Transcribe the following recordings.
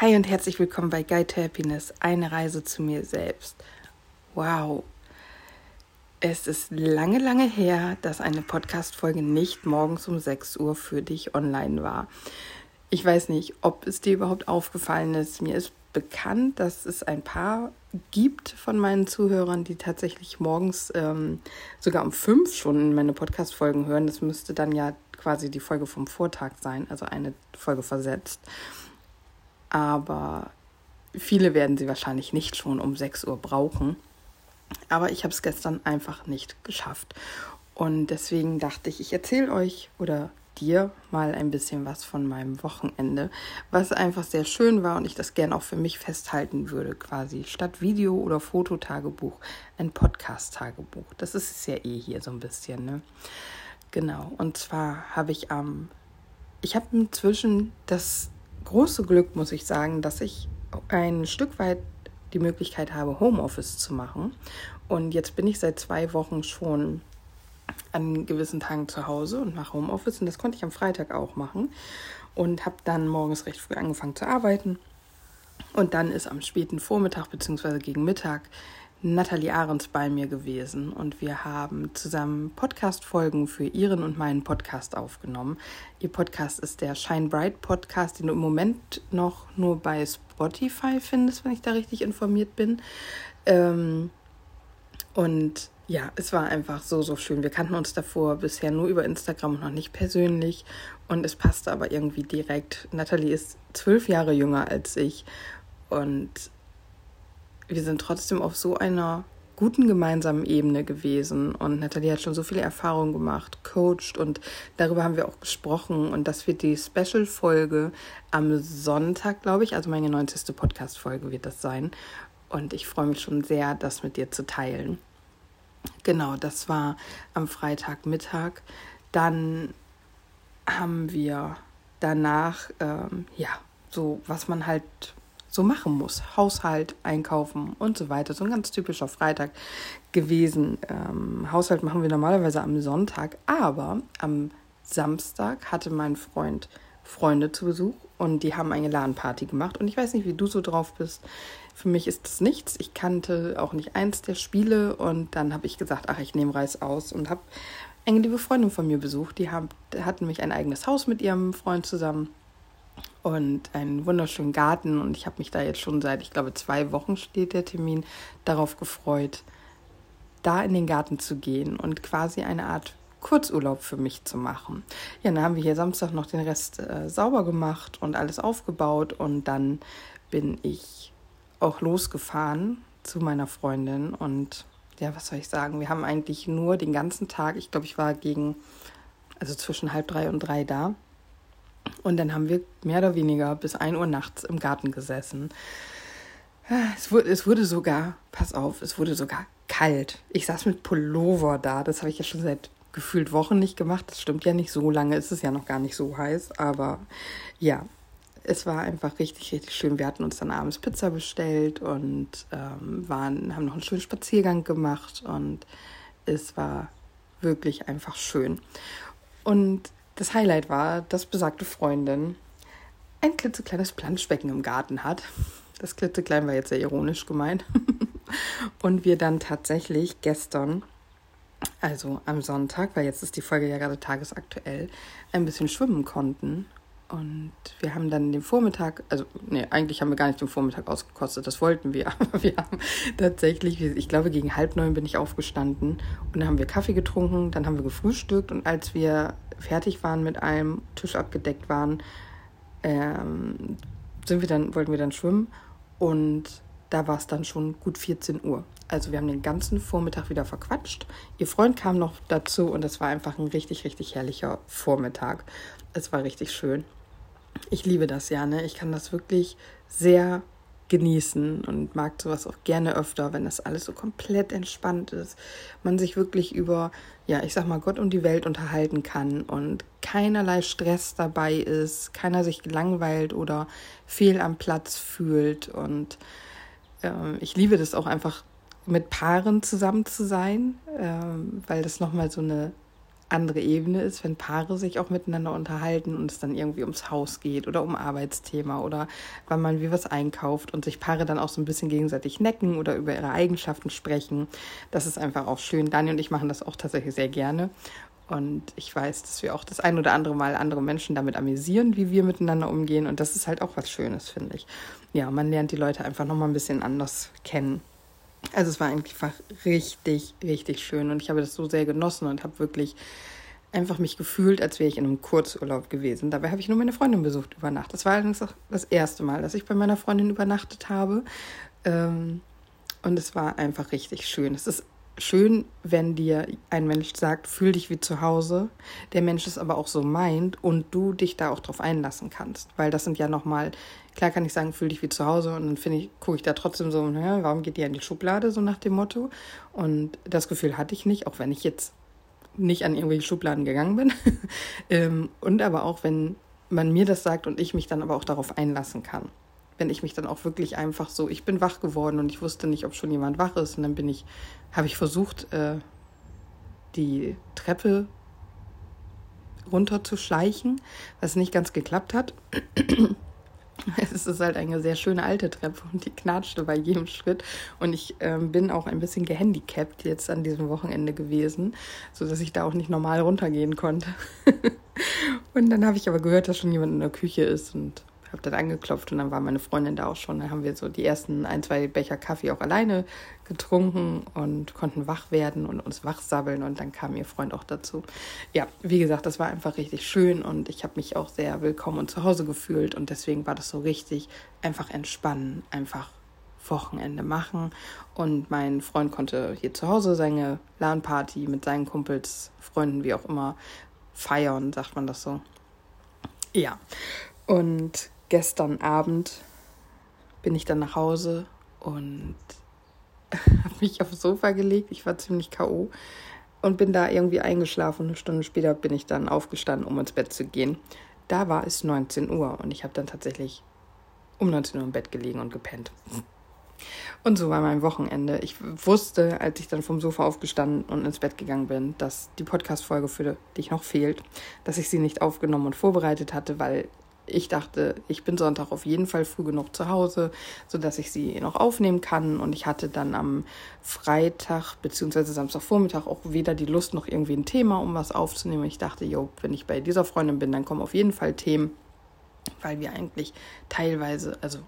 Hi und herzlich willkommen bei Guide to Happiness, eine Reise zu mir selbst. Wow. Es ist lange, lange her, dass eine Podcast-Folge nicht morgens um 6 Uhr für dich online war. Ich weiß nicht, ob es dir überhaupt aufgefallen ist. Mir ist bekannt, dass es ein paar gibt von meinen Zuhörern, die tatsächlich morgens ähm, sogar um 5 schon meine Podcast-Folgen hören. Das müsste dann ja quasi die Folge vom Vortag sein, also eine Folge versetzt aber viele werden sie wahrscheinlich nicht schon um 6 Uhr brauchen. Aber ich habe es gestern einfach nicht geschafft. Und deswegen dachte ich, ich erzähle euch oder dir mal ein bisschen was von meinem Wochenende, was einfach sehr schön war und ich das gern auch für mich festhalten würde, quasi statt Video- oder Fototagebuch ein Podcast-Tagebuch. Das ist es ja eh hier so ein bisschen, ne? Genau. Und zwar habe ich am, ähm, ich habe inzwischen das große Glück, muss ich sagen, dass ich ein Stück weit die Möglichkeit habe, Homeoffice zu machen. Und jetzt bin ich seit zwei Wochen schon an gewissen Tagen zu Hause und mache Homeoffice. Und das konnte ich am Freitag auch machen. Und habe dann morgens recht früh angefangen zu arbeiten. Und dann ist am späten Vormittag bzw. gegen Mittag Nathalie Ahrens bei mir gewesen und wir haben zusammen Podcast-Folgen für ihren und meinen Podcast aufgenommen. Ihr Podcast ist der Shine Bright Podcast, den du im Moment noch nur bei Spotify findest, wenn ich da richtig informiert bin. Ähm, und ja, es war einfach so, so schön. Wir kannten uns davor bisher nur über Instagram und noch nicht persönlich. Und es passte aber irgendwie direkt. Nathalie ist zwölf Jahre jünger als ich. Und wir sind trotzdem auf so einer guten gemeinsamen Ebene gewesen und Nathalie hat schon so viele Erfahrungen gemacht, coacht und darüber haben wir auch gesprochen und das wird die Special-Folge am Sonntag, glaube ich, also meine 90. Podcast-Folge wird das sein und ich freue mich schon sehr, das mit dir zu teilen. Genau, das war am Freitagmittag. Dann haben wir danach, ähm, ja, so was man halt so machen muss. Haushalt, einkaufen und so weiter. So ein ganz typischer Freitag gewesen. Ähm, Haushalt machen wir normalerweise am Sonntag, aber am Samstag hatte mein Freund Freunde zu Besuch und die haben eine LAN-Party gemacht. Und ich weiß nicht, wie du so drauf bist. Für mich ist das nichts. Ich kannte auch nicht eins der Spiele und dann habe ich gesagt, ach, ich nehme Reis aus und habe eine liebe Freundin von mir besucht. Die haben, hatten mich ein eigenes Haus mit ihrem Freund zusammen und einen wunderschönen Garten. Und ich habe mich da jetzt schon seit, ich glaube, zwei Wochen steht der Termin, darauf gefreut, da in den Garten zu gehen und quasi eine Art Kurzurlaub für mich zu machen. Ja, dann haben wir hier Samstag noch den Rest äh, sauber gemacht und alles aufgebaut und dann bin ich auch losgefahren zu meiner Freundin und ja, was soll ich sagen? Wir haben eigentlich nur den ganzen Tag, ich glaube, ich war gegen, also zwischen halb drei und drei da und dann haben wir mehr oder weniger bis 1 Uhr nachts im Garten gesessen. Es wurde, es wurde sogar, pass auf, es wurde sogar kalt. Ich saß mit Pullover da. Das habe ich ja schon seit gefühlt Wochen nicht gemacht. Das stimmt ja nicht so lange. Es ist ja noch gar nicht so heiß. Aber ja, es war einfach richtig, richtig schön. Wir hatten uns dann abends Pizza bestellt und ähm, waren, haben noch einen schönen Spaziergang gemacht. Und es war wirklich einfach schön. Und das Highlight war, dass besagte Freundin ein klitzekleines Planschbecken im Garten hat. Das klitzeklein war jetzt sehr ironisch gemeint. Und wir dann tatsächlich gestern, also am Sonntag, weil jetzt ist die Folge ja gerade tagesaktuell, ein bisschen schwimmen konnten. Und wir haben dann den Vormittag, also nee, eigentlich haben wir gar nicht den Vormittag ausgekostet, das wollten wir, aber wir haben tatsächlich, ich glaube gegen halb neun bin ich aufgestanden und dann haben wir Kaffee getrunken, dann haben wir gefrühstückt und als wir fertig waren mit allem, Tisch abgedeckt waren, ähm, sind wir dann, wollten wir dann schwimmen und da war es dann schon gut 14 Uhr. Also wir haben den ganzen Vormittag wieder verquatscht. Ihr Freund kam noch dazu und es war einfach ein richtig, richtig herrlicher Vormittag. Es war richtig schön. Ich liebe das ja, ne? Ich kann das wirklich sehr genießen und mag sowas auch gerne öfter, wenn das alles so komplett entspannt ist. Man sich wirklich über, ja, ich sag mal, Gott und die Welt unterhalten kann und keinerlei Stress dabei ist, keiner sich gelangweilt oder fehl am Platz fühlt. Und äh, ich liebe das auch einfach mit Paaren zusammen zu sein, äh, weil das nochmal so eine andere Ebene ist, wenn Paare sich auch miteinander unterhalten und es dann irgendwie ums Haus geht oder um Arbeitsthema oder wann man wie was einkauft und sich Paare dann auch so ein bisschen gegenseitig necken oder über ihre Eigenschaften sprechen. Das ist einfach auch schön. Dani und ich machen das auch tatsächlich sehr gerne. Und ich weiß, dass wir auch das ein oder andere Mal andere Menschen damit amüsieren, wie wir miteinander umgehen. Und das ist halt auch was Schönes, finde ich. Ja, man lernt die Leute einfach nochmal ein bisschen anders kennen. Also es war einfach richtig, richtig schön und ich habe das so sehr genossen und habe wirklich einfach mich gefühlt, als wäre ich in einem Kurzurlaub gewesen. Dabei habe ich nur meine Freundin besucht über Nacht. Das war allerdings auch das erste Mal, dass ich bei meiner Freundin übernachtet habe. Ähm, und es war einfach richtig schön. Es ist schön, wenn dir ein Mensch sagt, fühl dich wie zu Hause, der Mensch es aber auch so meint und du dich da auch drauf einlassen kannst. Weil das sind ja nochmal, klar kann ich sagen, fühl dich wie zu Hause und dann finde ich, gucke ich da trotzdem so, naja, warum geht die in die Schublade, so nach dem Motto. Und das Gefühl hatte ich nicht, auch wenn ich jetzt nicht an irgendwelche Schubladen gegangen bin. Ähm, und aber auch, wenn man mir das sagt und ich mich dann aber auch darauf einlassen kann wenn ich mich dann auch wirklich einfach so, ich bin wach geworden und ich wusste nicht, ob schon jemand wach ist. Und dann bin ich, habe ich versucht, äh, die Treppe runter zu schleichen, was nicht ganz geklappt hat. Es ist halt eine sehr schöne alte Treppe und die knatschte bei jedem Schritt. Und ich ähm, bin auch ein bisschen gehandicapt jetzt an diesem Wochenende gewesen, sodass ich da auch nicht normal runtergehen konnte. und dann habe ich aber gehört, dass schon jemand in der Küche ist und habe dann angeklopft und dann war meine Freundin da auch schon. Dann haben wir so die ersten ein, zwei Becher Kaffee auch alleine getrunken und konnten wach werden und uns wachsabbeln und dann kam ihr Freund auch dazu. Ja, wie gesagt, das war einfach richtig schön und ich habe mich auch sehr willkommen und zu Hause gefühlt und deswegen war das so richtig einfach entspannen, einfach Wochenende machen und mein Freund konnte hier zu Hause seine LAN-Party mit seinen Kumpels, Freunden, wie auch immer, feiern, sagt man das so. Ja, und gestern Abend bin ich dann nach Hause und habe mich aufs Sofa gelegt. Ich war ziemlich K.O. und bin da irgendwie eingeschlafen. Eine Stunde später bin ich dann aufgestanden, um ins Bett zu gehen. Da war es 19 Uhr und ich habe dann tatsächlich um 19 Uhr im Bett gelegen und gepennt. Und so war mein Wochenende. Ich wusste, als ich dann vom Sofa aufgestanden und ins Bett gegangen bin, dass die Podcast-Folge, für dich noch fehlt, dass ich sie nicht aufgenommen und vorbereitet hatte, weil ich dachte, ich bin Sonntag auf jeden Fall früh genug zu Hause, sodass ich sie noch aufnehmen kann. Und ich hatte dann am Freitag bzw. Samstagvormittag auch weder die Lust noch irgendwie ein Thema, um was aufzunehmen. Ich dachte, jo, wenn ich bei dieser Freundin bin, dann kommen auf jeden Fall Themen, weil wir eigentlich teilweise, also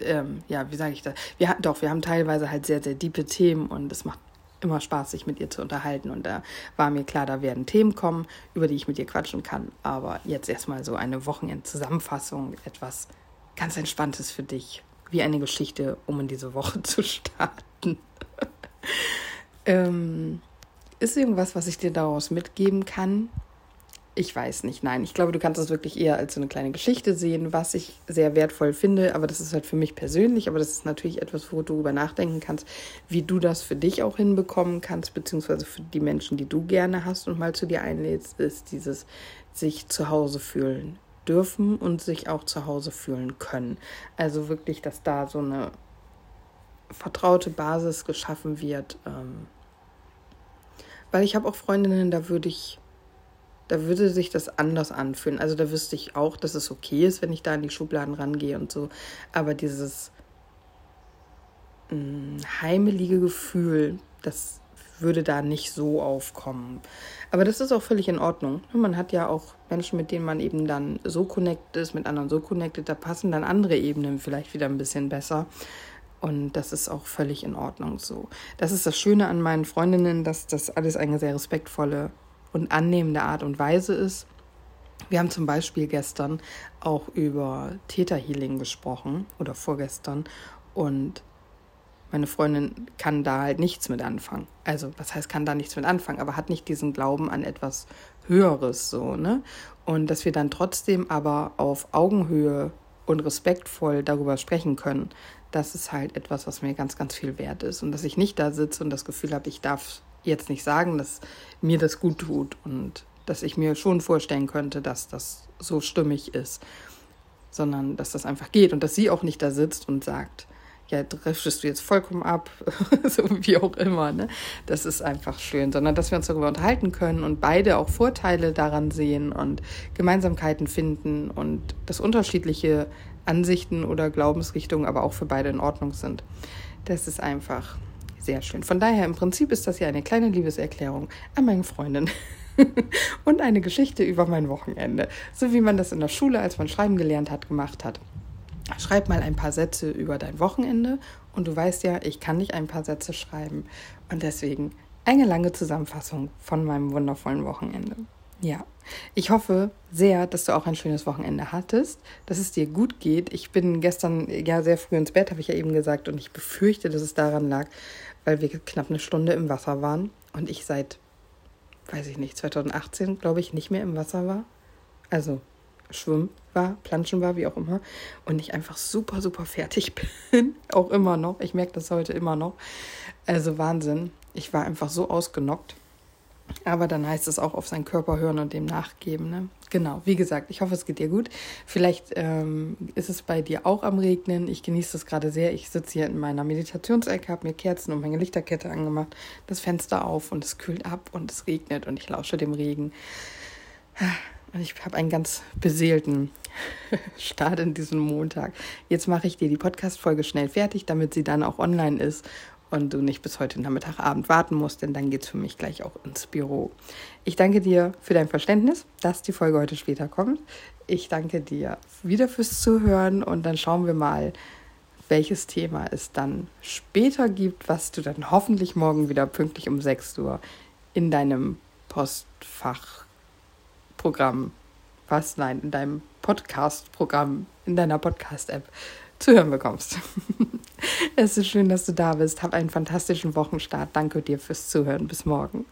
ähm, ja, wie sage ich das? Wir doch, wir haben teilweise halt sehr, sehr diepe Themen und es macht immer Spaß, sich mit ihr zu unterhalten. Und da war mir klar, da werden Themen kommen, über die ich mit ihr quatschen kann. Aber jetzt erstmal so eine Wochenendzusammenfassung, etwas ganz Entspanntes für dich, wie eine Geschichte, um in diese Woche zu starten. ähm, ist irgendwas, was ich dir daraus mitgeben kann? Ich weiß nicht, nein. Ich glaube, du kannst es wirklich eher als so eine kleine Geschichte sehen, was ich sehr wertvoll finde. Aber das ist halt für mich persönlich. Aber das ist natürlich etwas, wo du darüber nachdenken kannst, wie du das für dich auch hinbekommen kannst, beziehungsweise für die Menschen, die du gerne hast und mal zu dir einlädst, ist dieses sich zu Hause fühlen dürfen und sich auch zu Hause fühlen können. Also wirklich, dass da so eine vertraute Basis geschaffen wird. Ähm, weil ich habe auch Freundinnen, da würde ich da würde sich das anders anfühlen. Also da wüsste ich auch, dass es okay ist, wenn ich da in die Schubladen rangehe und so. Aber dieses mh, mm, heimelige Gefühl, das würde da nicht so aufkommen. Aber das ist auch völlig in Ordnung. Man hat ja auch Menschen, mit denen man eben dann so connected ist, mit anderen so connected, da passen dann andere Ebenen vielleicht wieder ein bisschen besser. Und das ist auch völlig in Ordnung so. Das ist das Schöne an meinen Freundinnen, dass das alles eine sehr respektvolle und annehmende Art und Weise ist. Wir haben zum Beispiel gestern auch über Täterhealing gesprochen oder vorgestern und meine Freundin kann da halt nichts mit anfangen. Also, was heißt, kann da nichts mit anfangen, aber hat nicht diesen Glauben an etwas Höheres so, ne? Und dass wir dann trotzdem aber auf Augenhöhe und respektvoll darüber sprechen können, das ist halt etwas, was mir ganz, ganz viel wert ist. Und dass ich nicht da sitze und das Gefühl habe, ich darf jetzt nicht sagen, dass mir das gut tut und dass ich mir schon vorstellen könnte, dass das so stimmig ist, sondern dass das einfach geht und dass sie auch nicht da sitzt und sagt, ja, driftest du jetzt vollkommen ab, so wie auch immer. Ne? Das ist einfach schön, sondern dass wir uns darüber unterhalten können und beide auch Vorteile daran sehen und Gemeinsamkeiten finden und dass unterschiedliche Ansichten oder Glaubensrichtungen aber auch für beide in Ordnung sind. Das ist einfach sehr schön. Von daher im Prinzip ist das ja eine kleine Liebeserklärung an meine Freundin. und eine Geschichte über mein Wochenende, so wie man das in der Schule, als man Schreiben gelernt hat, gemacht hat. Schreib mal ein paar Sätze über dein Wochenende und du weißt ja, ich kann nicht ein paar Sätze schreiben und deswegen eine lange Zusammenfassung von meinem wundervollen Wochenende. Ja, ich hoffe sehr, dass du auch ein schönes Wochenende hattest, dass es dir gut geht. Ich bin gestern ja sehr früh ins Bett, habe ich ja eben gesagt, und ich befürchte, dass es daran lag, weil wir knapp eine Stunde im Wasser waren und ich seit, weiß ich nicht, 2018, glaube ich, nicht mehr im Wasser war. Also schwimmen war, planschen war, wie auch immer. Und ich einfach super, super fertig bin. auch immer noch. Ich merke das heute immer noch. Also Wahnsinn. Ich war einfach so ausgenockt. Aber dann heißt es auch auf seinen Körper hören und dem nachgeben. Ne? Genau, wie gesagt, ich hoffe, es geht dir gut. Vielleicht ähm, ist es bei dir auch am Regnen. Ich genieße das gerade sehr. Ich sitze hier in meiner Meditationsecke, habe mir Kerzen und meine Lichterkette angemacht, das Fenster auf und es kühlt ab und es regnet und ich lausche dem Regen. Und ich habe einen ganz beseelten Start in diesem Montag. Jetzt mache ich dir die Podcast-Folge schnell fertig, damit sie dann auch online ist und du nicht bis heute Nachmittag, Abend warten musst, denn dann geht es für mich gleich auch ins Büro. Ich danke dir für dein Verständnis, dass die Folge heute später kommt. Ich danke dir wieder fürs Zuhören und dann schauen wir mal, welches Thema es dann später gibt, was du dann hoffentlich morgen wieder pünktlich um 6 Uhr in deinem Postfach Programm, was, nein, in deinem Podcast-Programm, in deiner Podcast-App zu hören bekommst. es ist schön, dass du da bist. Hab einen fantastischen Wochenstart. Danke dir fürs Zuhören. Bis morgen.